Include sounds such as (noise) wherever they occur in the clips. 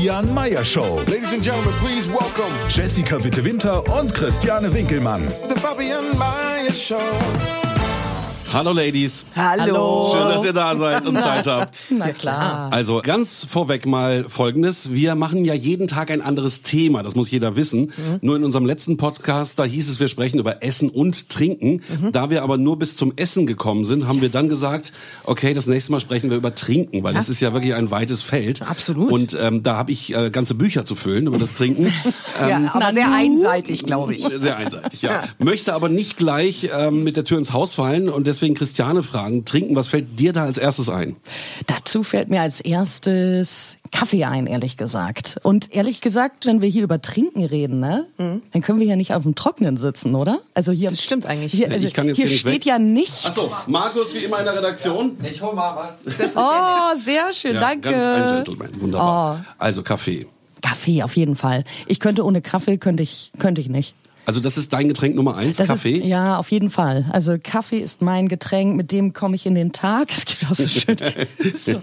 Fabian Meyer Show. Ladies and gentlemen, please welcome Jessica Witte-Winter und Christiane Winkelmann. the Fabian Mayer Show. Hallo Ladies. Hallo. Schön, dass ihr da seid und (laughs) Zeit habt. Na klar. Also ganz vorweg mal Folgendes. Wir machen ja jeden Tag ein anderes Thema, das muss jeder wissen. Nur in unserem letzten Podcast, da hieß es, wir sprechen über Essen und Trinken. Da wir aber nur bis zum Essen gekommen sind, haben wir dann gesagt, okay, das nächste Mal sprechen wir über Trinken, weil das ist ja wirklich ein weites Feld. Absolut. Und ähm, da habe ich äh, ganze Bücher zu füllen über das Trinken. (laughs) Ja, aber sehr einseitig, glaube ich. Sehr einseitig, (laughs) ja. Möchte aber nicht gleich ähm, mit der Tür ins Haus fallen und deswegen Christiane fragen, trinken, was fällt dir da als erstes ein? Dazu fällt mir als erstes Kaffee ein, ehrlich gesagt. Und ehrlich gesagt, wenn wir hier über Trinken reden, ne, dann können wir ja nicht auf dem Trockenen sitzen, oder? Also hier, Das stimmt eigentlich. Hier, also ich kann jetzt hier hier nicht steht weg. ja nichts. Achso, Markus, wie immer in der Redaktion. Ich hol mal was. Oh, sehr schön, Ja, danke. Ganz ein Gentleman, wunderbar. Also Kaffee. Kaffee auf jeden Fall. Ich könnte ohne Kaffee könnte ich könnte ich nicht. Also das ist dein Getränk Nummer eins, Das Kaffee? Ist, ja, auf jeden Fall. Also Kaffee ist mein Getränk, mit dem komme ich in den Tag. (laughs) Es gibt auch so schön. so,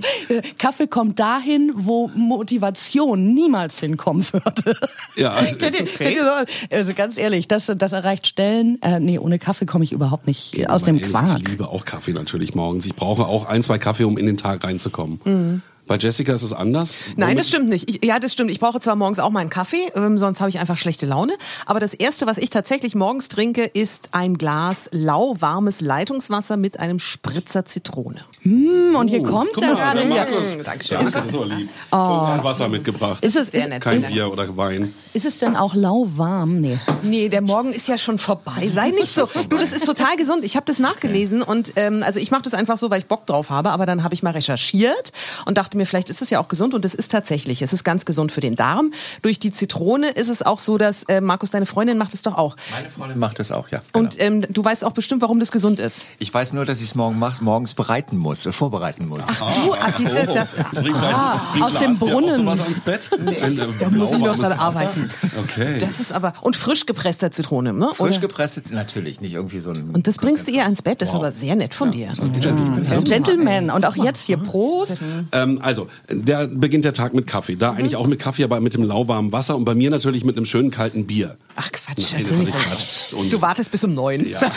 Kaffee kommt dahin, wo Motivation niemals hinkommen würde. Ja, also, (laughs) Kennt ihr, kennt ihr so? Also ganz ehrlich, das, das erreicht Stellen. Äh, nee, ohne Kaffee komme ich überhaupt nicht aus dem ehrlich, Quark. Ich liebe auch Kaffee natürlich morgens. Ich brauche auch ein, zwei Kaffee, um in den Tag reinzukommen. Bei Jessica ist es anders. Nein, Womit- das stimmt nicht. Ich, ja, das stimmt. Ich brauche zwar morgens auch meinen Kaffee, ähm, sonst habe ich einfach schlechte Laune. Aber das Erste, was ich tatsächlich morgens trinke, ist ein Glas lauwarmes Leitungswasser mit einem Spritzer Zitrone. Und hier kommt Oh, Guck er mal, gerade. der Markus. Dankeschön. Das ist so lieb. Oh. Ein Wasser mitgebracht. Ist es, Sehr nett. Kein. Bier oder Wein. ist es denn auch lauwarm? Nee. Nee, der Morgen ist ja schon vorbei. Sei (laughs) nicht so. Du, das ist total gesund. Ich habe das nachgelesen und ähm, also ich mache das einfach so, weil ich Bock drauf habe. Aber dann habe ich mal recherchiert und dachte mir, vielleicht ist es ja auch gesund und es ist tatsächlich. Es ist ganz gesund für den Darm. Durch die Zitrone ist es auch so, dass äh, Markus, deine Freundin macht es doch auch. Meine Freundin macht das auch, ja. Genau. Und ähm, du weißt auch bestimmt, warum das gesund ist. ich weiß nur, dass ich es morgen mach, morgens bereiten muss, äh, vorbereiten muss. Du, ah, siehst du, das, bringt aus dem auch Brunnen. sowas ans Bett? Nee, da muss ich noch dran arbeiten. Okay. Das ist aber und frisch gepresster Zitrone, ne? Frisch Oder? gepresst jetzt natürlich, nicht irgendwie so ein. Und das bringst du ihr ans Bett. Das ist aber sehr nett von dir. Ein Gentleman. Und auch jetzt hier Prost. Ähm, also, der beginnt der Tag mit Kaffee. Da eigentlich auch mit Kaffee, aber mit dem lauwarmen Wasser und bei mir natürlich mit einem schönen kalten Bier. Ach Quatsch, Nein, das. Quatsch. Und- Du wartest bis um neun. Ja. (laughs)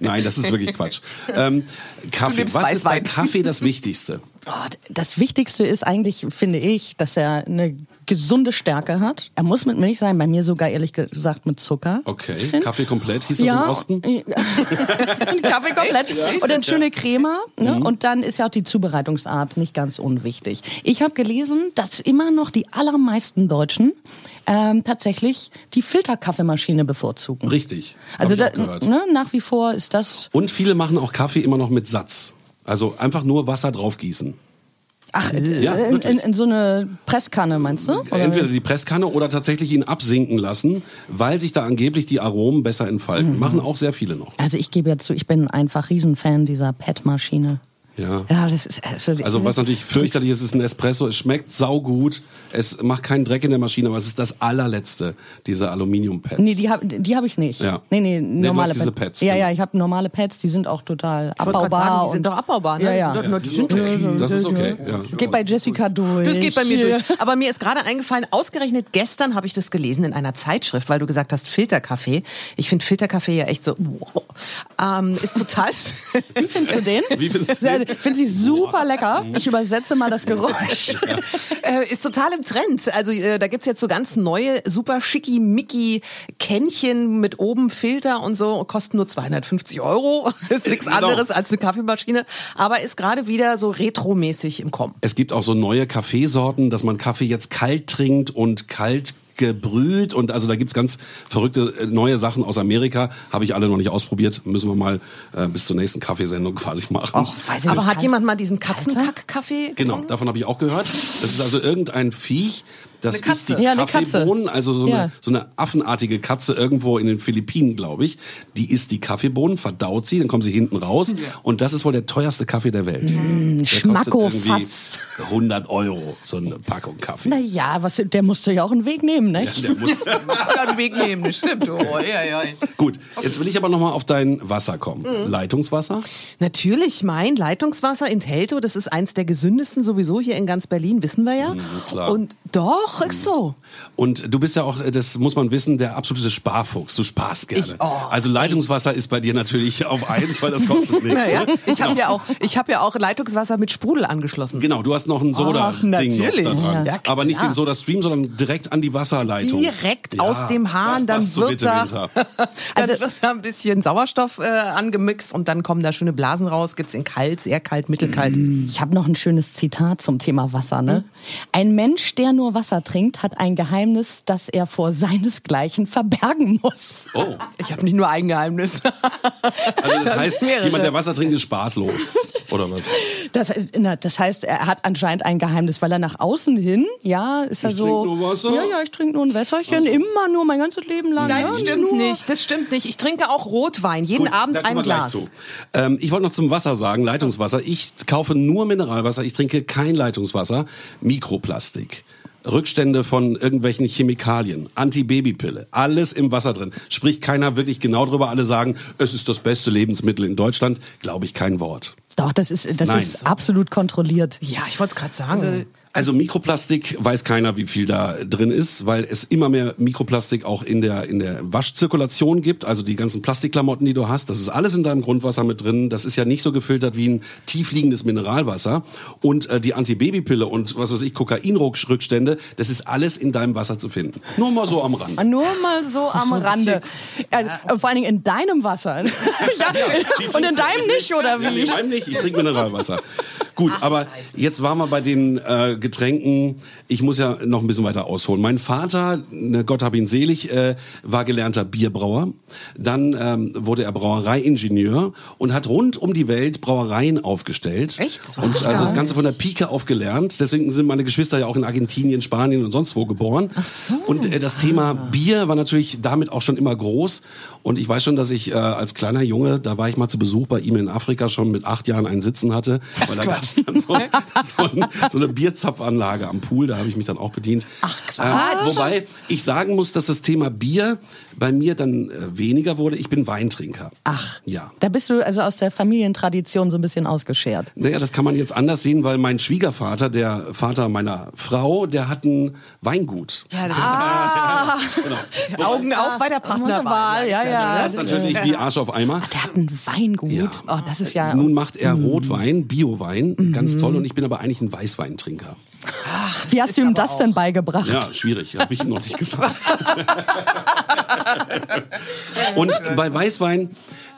Nein, das ist wirklich Quatsch. (laughs) Ähm, Kaffee. Was ist bei Weißwein. Kaffee das Wichtigste? Oh, das Wichtigste ist eigentlich, finde ich, dass er eine gesunde Stärke hat. Er muss mit Milch sein, bei mir sogar ehrlich gesagt mit Zucker. Okay, Kaffee komplett, hieß das Ja, im Osten? (laughs) Kaffee komplett. Und dann schöne Crema. Ne? Mhm. Und dann ist ja auch die Zubereitungsart nicht ganz unwichtig. Ich habe gelesen, dass immer noch die allermeisten Deutschen ähm, tatsächlich die Filterkaffeemaschine bevorzugen. Richtig. Also da, ne, nach wie vor ist das. Und viele machen auch Kaffee immer noch mit Satz. Also einfach nur Wasser draufgießen. Ach, Ja, in, in, in so eine Presskanne, meinst du? Oder? Entweder die Presskanne oder tatsächlich ihn absinken lassen, weil sich da angeblich die Aromen besser entfalten. Mhm. Machen auch sehr viele noch. Also ich gebe ja zu, ich bin einfach Riesenfan dieser PET-Maschine. Ja. Ja, das ist also, Also was natürlich fürchterlich ist, ist ein Espresso. Es schmeckt saugut. Es macht keinen Dreck in der Maschine, aber es ist das allerletzte, diese Aluminium-Pads. Nee, die habe die hab ich nicht. Ja. Nee, nee, Nee, du normale hast diese Pads, Ja, genau. ja, ich habe normale Pads, die sind auch total Ich abbaubar. sagen, die sind doch abbaubar. Ne? Ja, ja. Die sind, doch, nur- die sind okay. Das ist okay. Ja. Geht bei Jessica durch. Das geht bei mir durch. Aber mir ist gerade eingefallen, ausgerechnet gestern habe ich das gelesen in einer Zeitschrift, weil du gesagt hast Filterkaffee. Ich finde Filterkaffee ja echt so, wow. ähm, ist total. (laughs) Wie findest du den? Wie findest du den? Finde ich super lecker. Ich übersetze mal das Geräusch. äh, ist total im Trend. Also äh, da gibt's jetzt so ganz neue, super schicki-micki Kännchen mit oben Filter und so, kosten nur 250 Euro. (laughs) ist nichts Genau. anderes als eine Kaffeemaschine, aber ist gerade wieder so retromäßig im Kommen. Es gibt auch so neue Kaffeesorten, dass man Kaffee jetzt kalt trinkt und kalt gebrüht und also da gibt's ganz verrückte äh, neue Sachen aus Amerika. Habe ich alle noch nicht ausprobiert. Müssen wir mal äh, bis zur nächsten Kaffeesendung quasi machen. Och, weiß ich Aber nicht, hat jemand mal diesen Katzenkack-Kaffee Genau, davon habe ich auch gehört. Das ist also irgendein Viech, das Eine Katze. ist die Ja, eine Katze. Kaffeebohnen, also so, Ja. eine, so eine affenartige Katze irgendwo in den Philippinen, glaube ich. Die isst die Kaffeebohnen, verdaut sie, dann kommen sie hinten raus und das ist wohl der teuerste Kaffee der Welt. Mm, Der irgendwie 100 Euro, so eine Packung Kaffee. Naja, was, der musste ja auch einen Weg nehmen, nicht? Der muss. (laughs) Musst du ja einen Weg nehmen, das stimmt. Oh, ja, ja. Gut, jetzt will ich aber nochmal auf dein Wasser kommen. Mhm. Leitungswasser? Natürlich, mein Leitungswasser in Teltow, das ist eins der gesündesten sowieso hier in ganz Berlin, wissen wir ja. klar. Und doch, ist so. Und du bist ja auch, das muss man wissen, der absolute Sparfuchs. Du sparst gerne. Ich- oh, also Leitungswasser ist bei dir natürlich auf eins, weil das kostet nichts. Naja, ne? ich habe ja auch, ich habe ja auch Leitungswasser mit Sprudel angeschlossen. Genau, du hast noch ein Soda-Ding natürlich. da dran. Ja, Aber nicht den Soda-Stream, sondern direkt an die Wasserleitung. Direkt aus dem Hahn, dann passt so wird da, (laughs) dann Also- wird da ein bisschen Sauerstoff äh, angemixt und dann kommen da schöne Blasen raus. Gibt's in kalt, sehr kalt, mittelkalt. Ich habe noch ein schönes Zitat zum Thema Wasser. Ne? Ein Mensch, der nur Wasser trinkt, hat ein Geheimnis, das er vor seinesgleichen verbergen muss. Oh, Ich habe nicht nur ein Geheimnis. also das, Das heißt, jemand, der Wasser trinkt, ist spaßlos. Oder was? Das, na, das heißt, er hat anscheinend ein Geheimnis, weil er nach außen hin, ja, ist er Ich so. trink nur Wasser? Ja, ja, ich trinke nur ein Wässerchen, immer nur mein ganzes Leben lang. Nein, ne? das stimmt nur. nicht. Das stimmt nicht. Ich trinke auch Rotwein, jeden Gut, Abend ein Glas. zu. Ähm, ich wollte noch zum Wasser sagen, Leitungswasser. Ich kaufe nur Mineralwasser, ich trinke kein Leitungswasser. Mikroplastik. Rückstände von irgendwelchen Chemikalien, Antibabypille, alles im Wasser drin. Spricht keiner wirklich genau drüber. Alle sagen, es ist das beste Lebensmittel in Deutschland. Glaube ich kein Wort. Doch, das ist, das Nein. ist absolut kontrolliert. Ja, ich wollte es gerade sagen. Also Mikroplastik weiß keiner, wie viel da drin ist, weil es immer mehr Mikroplastik auch in der in der Waschzirkulation gibt. Also die ganzen Plastikklamotten, die du hast, das ist alles in deinem Grundwasser mit drin. Das ist ja nicht so gefiltert wie ein tiefliegendes Mineralwasser. Und äh, die Antibabypille und was weiß ich Kokainrückstände, das ist alles in deinem Wasser zu finden. Nur mal so am Rand. Nur mal so am Rande. Ja, vor allen Dingen in deinem Wasser. (laughs) ja, und in deinem nicht, oder Ja, wie? in meinem nicht. Ich trinke Mineralwasser. Gut, aber jetzt waren wir bei den äh, Getränken. Ich muss ja noch ein bisschen weiter ausholen. Mein Vater, ne, Gott hab ihn selig, äh, war gelernter Bierbrauer. Dann ähm, wurde er Brauereiingenieur und hat rund um die Welt Brauereien aufgestellt. Echt? Das und ich also das Ganze von der Pike auf gelernt. Deswegen sind meine Geschwister ja auch in Argentinien, Spanien und sonst wo geboren. Ach so. Und äh, das Thema Bier war natürlich damit auch schon immer groß. Und ich weiß schon, dass ich äh, als kleiner Junge, da war ich mal zu Besuch bei ihm in Afrika, schon mit acht Jahren einen Sitzen hatte. Weil da (laughs) gab es dann so, so, ein, so eine Bierzapfanlage am Pool, da habe ich mich dann auch bedient. Ach, Quatsch. wobei ich sagen muss, dass das Thema Bier bei mir dann äh, weniger wurde. Ich bin Weintrinker. Ach, Ja. da bist du also aus der Familientradition so ein bisschen ausgeschert. Naja, das kann man jetzt anders sehen, weil mein Schwiegervater, der Vater meiner Frau, der hat ein Weingut. Ja, das (laughs) Genau. Augen auf bei der Partnerwahl. Ja, ja. Das ist natürlich wie Arsch auf Eimer. Der hat ein Weingut. Ja. Oh, das ist ja. Nun macht er Rotwein, Biowein, ganz toll. Und ich bin aber eigentlich ein Weißweintrinker. Wie hast du ihm das denn beigebracht? Ja, schwierig, habe ich ihm noch nicht gesagt. (laughs) Und bei Weißwein,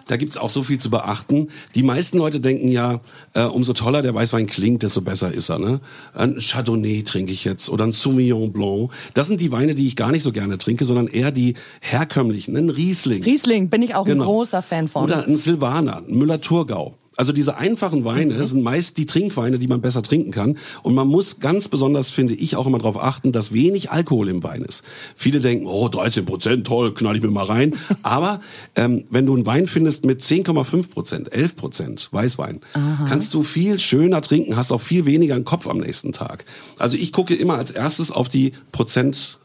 da gibt's auch so viel zu beachten. Die meisten Leute denken ja, äh, umso toller der Weißwein klingt, desto besser ist er. Ne? Ein Chardonnay trinke ich jetzt oder ein Sauvignon Blanc. Das sind die Weine, die ich gar nicht so gerne trinke, sondern eher die herkömmlichen. Ein Riesling. Riesling bin ich auch Genau. ein großer Fan von. Oder ein Silvaner, ein Müller-Thurgau. Also diese einfachen Weine Mhm. sind meist die Trinkweine, die man besser trinken kann. Und man muss ganz besonders, finde ich, auch immer darauf achten, dass wenig Alkohol im Wein ist. Viele denken, oh, 13 Prozent, toll, knall ich mir mal rein. (laughs) Aber ähm, wenn du einen Wein findest mit 10,5 Prozent, 11 Prozent Weißwein, kannst du viel schöner trinken, hast auch viel weniger im Kopf am nächsten Tag. Also ich gucke immer als erstes auf die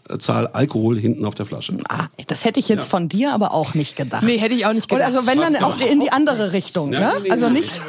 Prozentzahl Alkohol hinten auf der Flasche. Ah, das hätte ich jetzt von dir aber auch nicht gedacht. Nee, hätte ich auch nicht Und gedacht. also wenn dann auch in die andere Richtung, Ja, ne? nee, nee, Also nicht.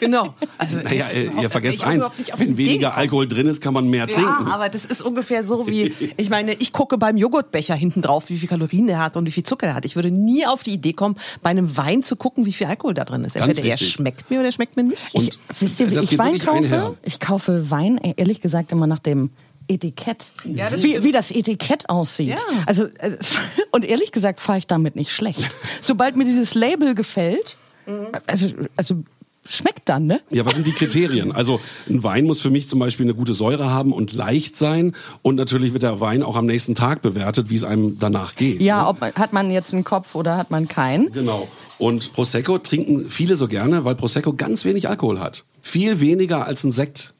Genau. Also, Naja, ihr vergesst ich eins, wenn weniger gekommen. Alkohol drin ist, kann man mehr trinken. Ja, aber das ist ungefähr so wie, (laughs) ich meine, ich gucke beim Joghurtbecher hinten drauf, wie viel Kalorien der hat und wie viel Zucker der hat. Ich würde nie auf die Idee kommen, bei einem Wein zu gucken, wie viel Alkohol da drin ist. Ganz Entweder er schmeckt mir oder er schmeckt mir nicht. Und Wisst ihr, wie ich Wein kaufe? Ich kaufe Wein, ehrlich gesagt, immer nach dem Etikett. Ja, das wie, wie das Etikett aussieht. Ja. Also, äh, (laughs) und ehrlich gesagt fahre ich damit nicht schlecht. Sobald mir dieses Label gefällt, Mhm. also, also schmeckt dann, ne? Ja, was sind die Kriterien? Also ein Wein muss für mich zum Beispiel eine gute Säure haben und leicht sein. Und natürlich wird der Wein auch am nächsten Tag bewertet, wie es einem danach geht. Ja, ne? ob man, hat man jetzt einen Kopf oder hat man keinen? Genau. Und Prosecco trinken viele so gerne, weil Prosecco ganz wenig Alkohol hat. Viel weniger als ein Sekt.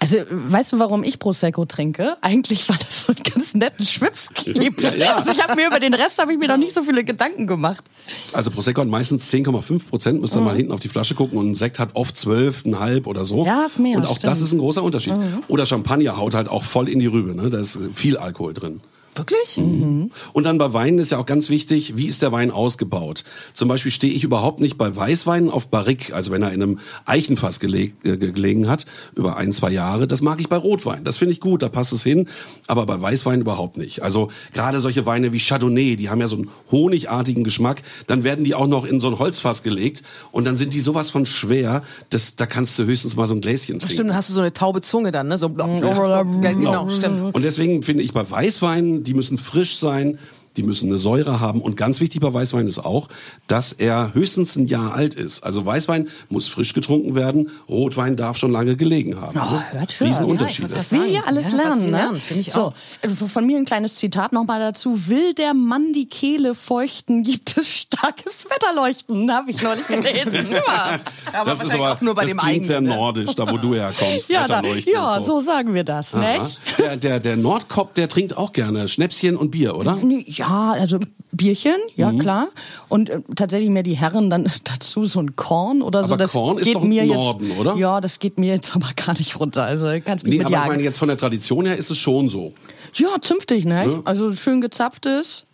Also, weißt du, warum ich Prosecco trinke? Eigentlich, weil das so einen ganz netten Schwips gibt. Ja. Also ich habe mir über den Rest habe ich mir noch nicht so viele Gedanken gemacht. Also Prosecco hat meistens 10,5 Prozent, müsst ihr mal hinten auf die Flasche gucken. Und ein Sekt hat oft 12,5 oder so. Ja, ist mehr, Und auch das stimmt. ist ein großer Unterschied. Oder Champagner haut halt auch voll in die Rübe. Ne? Da ist viel Alkohol drin. Wirklich? Und dann bei Weinen ist ja auch ganz wichtig, wie ist der Wein ausgebaut? Zum Beispiel stehe ich überhaupt nicht bei Weißweinen auf Barrique, also wenn er in einem Eichenfass geleg, äh, gelegen hat, über ein, zwei Jahre. Das mag ich bei Rotwein. Das finde ich gut, da passt es hin. Aber bei Weißwein überhaupt nicht. Also gerade solche Weine wie Chardonnay, die haben ja so einen honigartigen Geschmack. Dann werden die auch noch in so ein Holzfass gelegt. Und dann sind die sowas von schwer, dass, da kannst du höchstens mal so ein Gläschen trinken. Stimmt, dann hast du so eine taube Zunge dann, ne? So ja, genau, stimmt. Und deswegen finde ich bei Weißweinen, die müssen frisch sein, die müssen eine Säure haben. Und ganz wichtig bei Weißwein ist auch, dass er höchstens ein Jahr alt ist. Also Weißwein muss frisch getrunken werden, Rotwein darf schon lange gelegen haben. Oh, ne? hört. Ja, ich Was wir hier alles Ja, lernen, ne? lernen, ich so, auch. also von mir ein kleines Zitat nochmal dazu. Will der Mann die Kehle feuchten, gibt es starkes Wetterleuchten, habe ich neulich gelesen. (laughs) Aber das ist aber auch nur bei das dem klingt sehr eigenen, ne? nordisch, da wo du herkommst. (laughs) ja, da, ja und so. sagen wir das, Aha. nicht? Der, der, der Nordkop, der trinkt auch gerne Schnäpschen und Bier, oder? Nee, Ja, also Bierchen, ja Mhm. klar. Und äh, tatsächlich mehr die Herren dann (laughs) dazu so ein Korn oder so. Aber Das Korn ist geht doch mir Norden, jetzt, oder? Ja, das geht mir jetzt (laughs) aber gar nicht runter. Also kannst mich Nee, mit aber ich jagen. meine, jetzt von der Tradition her ist es schon so. Ja, zünftig, ne? Ja. Also schön gezapftes.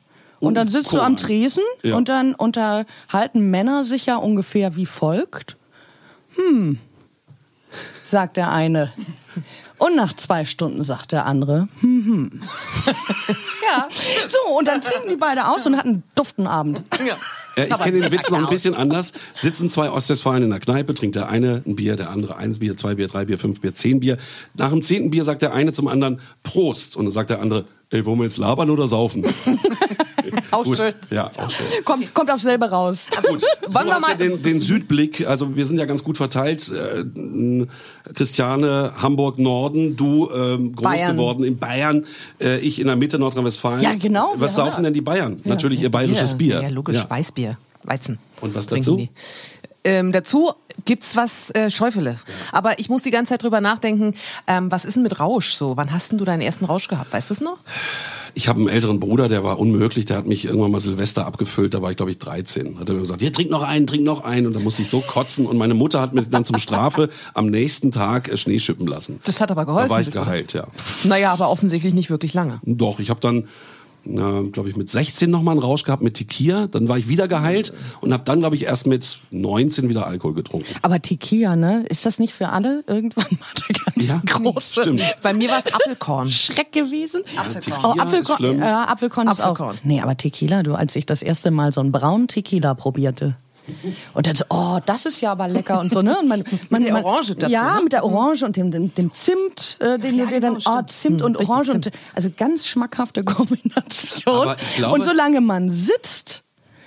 Und Und dann sitzt du Korn. am Tresen Ja. und dann unterhalten Männer sich ja ungefähr wie folgt. Hm, sagt der eine. Und nach zwei Stunden sagt der andere, hm, hm. (laughs) ja. So, und dann trinken die beide aus und hatten einen duften Abend. Ja. Ja, ich kenne den Witz noch ein bisschen anders. Sitzen zwei Ostwestfalen in der Kneipe, trinkt der eine ein Bier, der andere ein Bier, zwei Bier, drei Bier, fünf Bier, zehn Bier. Nach dem zehnten Bier sagt der eine zum anderen Prost. Und dann sagt der andere, ey, wollen wir jetzt labern oder saufen? (laughs) Auch Gut. schön. Ja, auch schön. Kommt, kommt aufs selbe raus. Gut, (laughs) du Wollen wir hast ja mal- den, den Südblick, also wir sind ja ganz gut verteilt. Äh, Christiane, Hamburg, Norden, du ähm, groß Bayern. geworden in Bayern, äh, ich in der Mitte Nordrhein-Westfalen. Ja, genau, Was saufen ja- denn die Bayern? Natürlich ihr bayerisches Bier. Ja, logisch, Weißbier, Weizen. Und was dazu? Ähm, dazu gibt's was äh, Schäufele. Aber ich muss die ganze Zeit drüber nachdenken, ähm, was ist denn mit Rausch so? Wann hast denn du deinen ersten Rausch gehabt? Weißt du es noch? Ich habe einen älteren Bruder, der war unmöglich, der hat mich irgendwann mal Silvester abgefüllt, da war ich glaube ich 13. Hat er mir gesagt, hier trink noch einen, trink noch einen und da musste ich so kotzen und meine Mutter hat mir dann zum Strafe am nächsten Tag äh, Schnee schippen lassen. Das hat aber geholfen. Da war ich geheilt, ja. Naja, aber offensichtlich nicht wirklich lange. Doch, ich habe dann, glaube ich, mit 16 noch mal einen Rausch gehabt mit Tequila. Dann war ich wieder geheilt und habe dann, glaube ich, erst mit 19 wieder Alkohol getrunken. Aber Tequila, ne? Ist das nicht für alle irgendwann mal der ganz Ja, große stimmt. Bei mir war es Apfelkorn. Schreck gewesen? Apfelkorn. Oh, Tequila ist Apfelkorn, schlimm. ja, Apfelkorn ist Apfelkorn. auch. Nee, aber Tequila, du, als ich das erste Mal so einen braunen Tequila probierte. Und dann so, oh, das ist ja aber lecker und so, ne? Und man, (laughs) man, der man, Orange dazu, Ja, ne? mit der Orange und dem, dem, dem Zimt, äh, den Ja, dann, genau, oh. Zimt Hm, und Orange und, Zimt. also ganz schmackhafte (laughs) Kombination. Glaube- und solange man sitzt,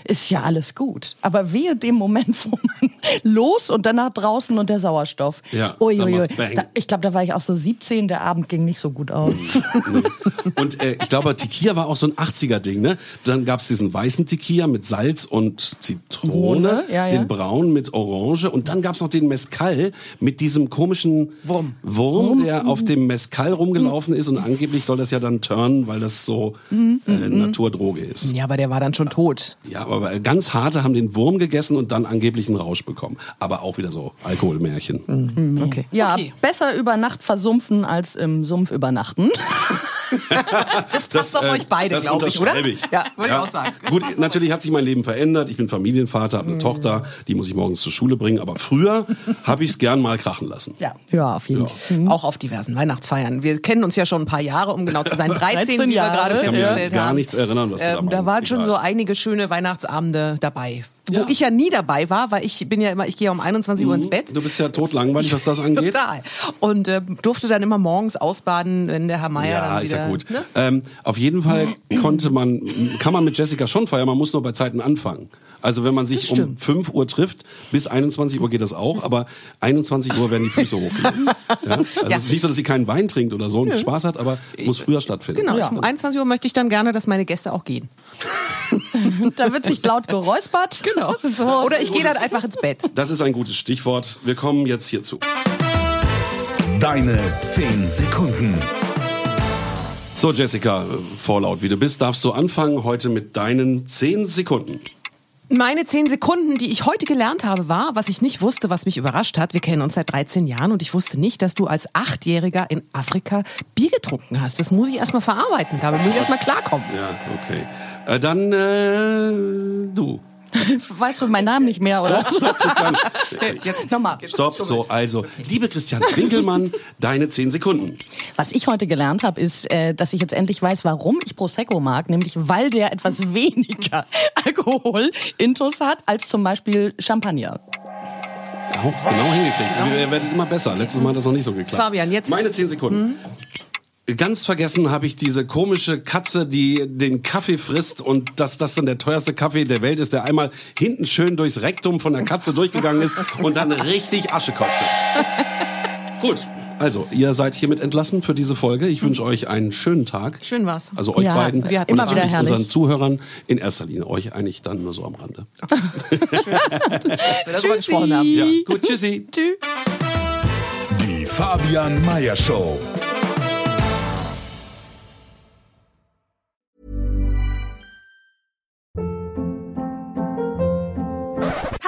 ist ja alles gut. Aber wehe dem Moment, wo man (laughs) los und danach draußen und der Sauerstoff. Ja, Ui, dann ui, ui. macht's bang. Da, ich glaube, da war ich auch so 17, der Abend ging nicht so gut aus. Und äh, ich glaube, Tequila war auch so ein 80er-Ding, ne? Dann gab's diesen weißen Tequila mit Salz und Zitrone, ja, ja. den braunen mit Orange und dann gab's noch den Mezcal mit diesem komischen Wurm. Wurm, der auf dem Mezcal rumgelaufen ist und angeblich soll das ja dann turnen, weil das so Mhm, äh, Naturdroge ist. Ja, aber der war dann schon tot. Ja, aber ganz harte haben den Wurm gegessen und dann angeblich einen Rausch bekommen. Aber auch wieder so Alkoholmärchen. Okay. Ja, Okay. besser über Nacht versumpfen als im Sumpf übernachten. (laughs) (laughs) Das passt auf äh, euch beide, das glaube ich, oder? ich. Ja, würde ich auch sagen. Das Gut, natürlich hat sich mein Leben verändert. Ich bin Familienvater, habe eine Tochter, die muss ich morgens zur Schule bringen. Aber früher (laughs) habe ich es gern mal krachen lassen. Ja. Ja, auf jeden Ja. Fall. Auch auf diversen Weihnachtsfeiern. Wir kennen uns ja schon ein paar Jahre, um genau zu sein. (laughs) 13, 13 wie wir Jahre. gerade Ich Ich kann mich festgestellt gar haben. nichts erinnern, was Ähm, da waren schon Egal. so einige schöne Weihnachtsabende dabei. Wo ich ja nie dabei war, weil ich bin ja immer, ich gehe ja um 21 Uhr ins Bett. Du bist ja totlangweilig, was das angeht. Total. Und äh, durfte dann immer morgens ausbaden, wenn der Herr Meier Ja, dann ist wieder, ja gut. Ne? Ähm, auf jeden Fall konnte man, kann man mit Jessica schon feiern, man muss nur bei Zeiten anfangen. Also wenn man sich um stimmt. 5 Uhr trifft, bis 21 Uhr geht das auch, aber 21 Uhr werden die Füße hochgelegt. (laughs) Ja? Also Ja. es ist nicht so, dass sie keinen Wein trinkt oder so und Spaß hat, aber es muss früher stattfinden. Genau, ich, um 21 Uhr möchte ich dann gerne, dass meine Gäste auch gehen. (laughs) (laughs) Da wird sich laut geräuspert. Genau. (laughs) So. Oder ich gehe dann einfach ins Bett. Das ist ein gutes Stichwort. Wir kommen jetzt hierzu. Deine 10 Sekunden. So, Jessica, äh, vorlaut wie du bist, darfst du anfangen heute mit deinen 10 Sekunden. Meine zehn Sekunden, die ich heute gelernt habe, war, was ich nicht wusste, was mich überrascht hat. Wir kennen uns seit 13 Jahren und ich wusste nicht, dass du als Achtjähriger in Afrika Bier getrunken hast. Das muss ich erstmal verarbeiten. Da muss ich erstmal klarkommen. Ja, okay. Äh, dann äh, du. (laughs) Weißt du meinen Namen nicht mehr, oder? Christian, (laughs) Jetzt nochmal. stopp. So, also, liebe Christian Winkelmann, deine 10 Sekunden. Was ich heute gelernt habe, ist, äh, dass ich jetzt endlich weiß, warum ich Prosecco mag, nämlich weil der etwas (laughs) weniger Alkohol intus hat als zum Beispiel Champagner. Auch genau hingekriegt. Ihr werdet immer besser. Letztes Mal hat das noch nicht so geklappt. Fabian, jetzt- Meine 10 Sekunden. Ganz vergessen habe ich diese komische Katze, die den Kaffee frisst und dass das dann der teuerste Kaffee der Welt ist, der einmal hinten schön durchs Rektum von der Katze durchgegangen ist und dann richtig Asche kostet. (laughs) Gut, also ihr seid hiermit entlassen für diese Folge. Ich wünsche euch einen schönen Tag. Schön war's. Also euch Ja, beiden wir hatten und immer wieder herrlich. unseren Zuhörern in erster Linie. Euch eigentlich dann nur so am Rande. (laughs) gesprochen haben. Ja, gut, tschüssi. Die Fabian Meyer Show.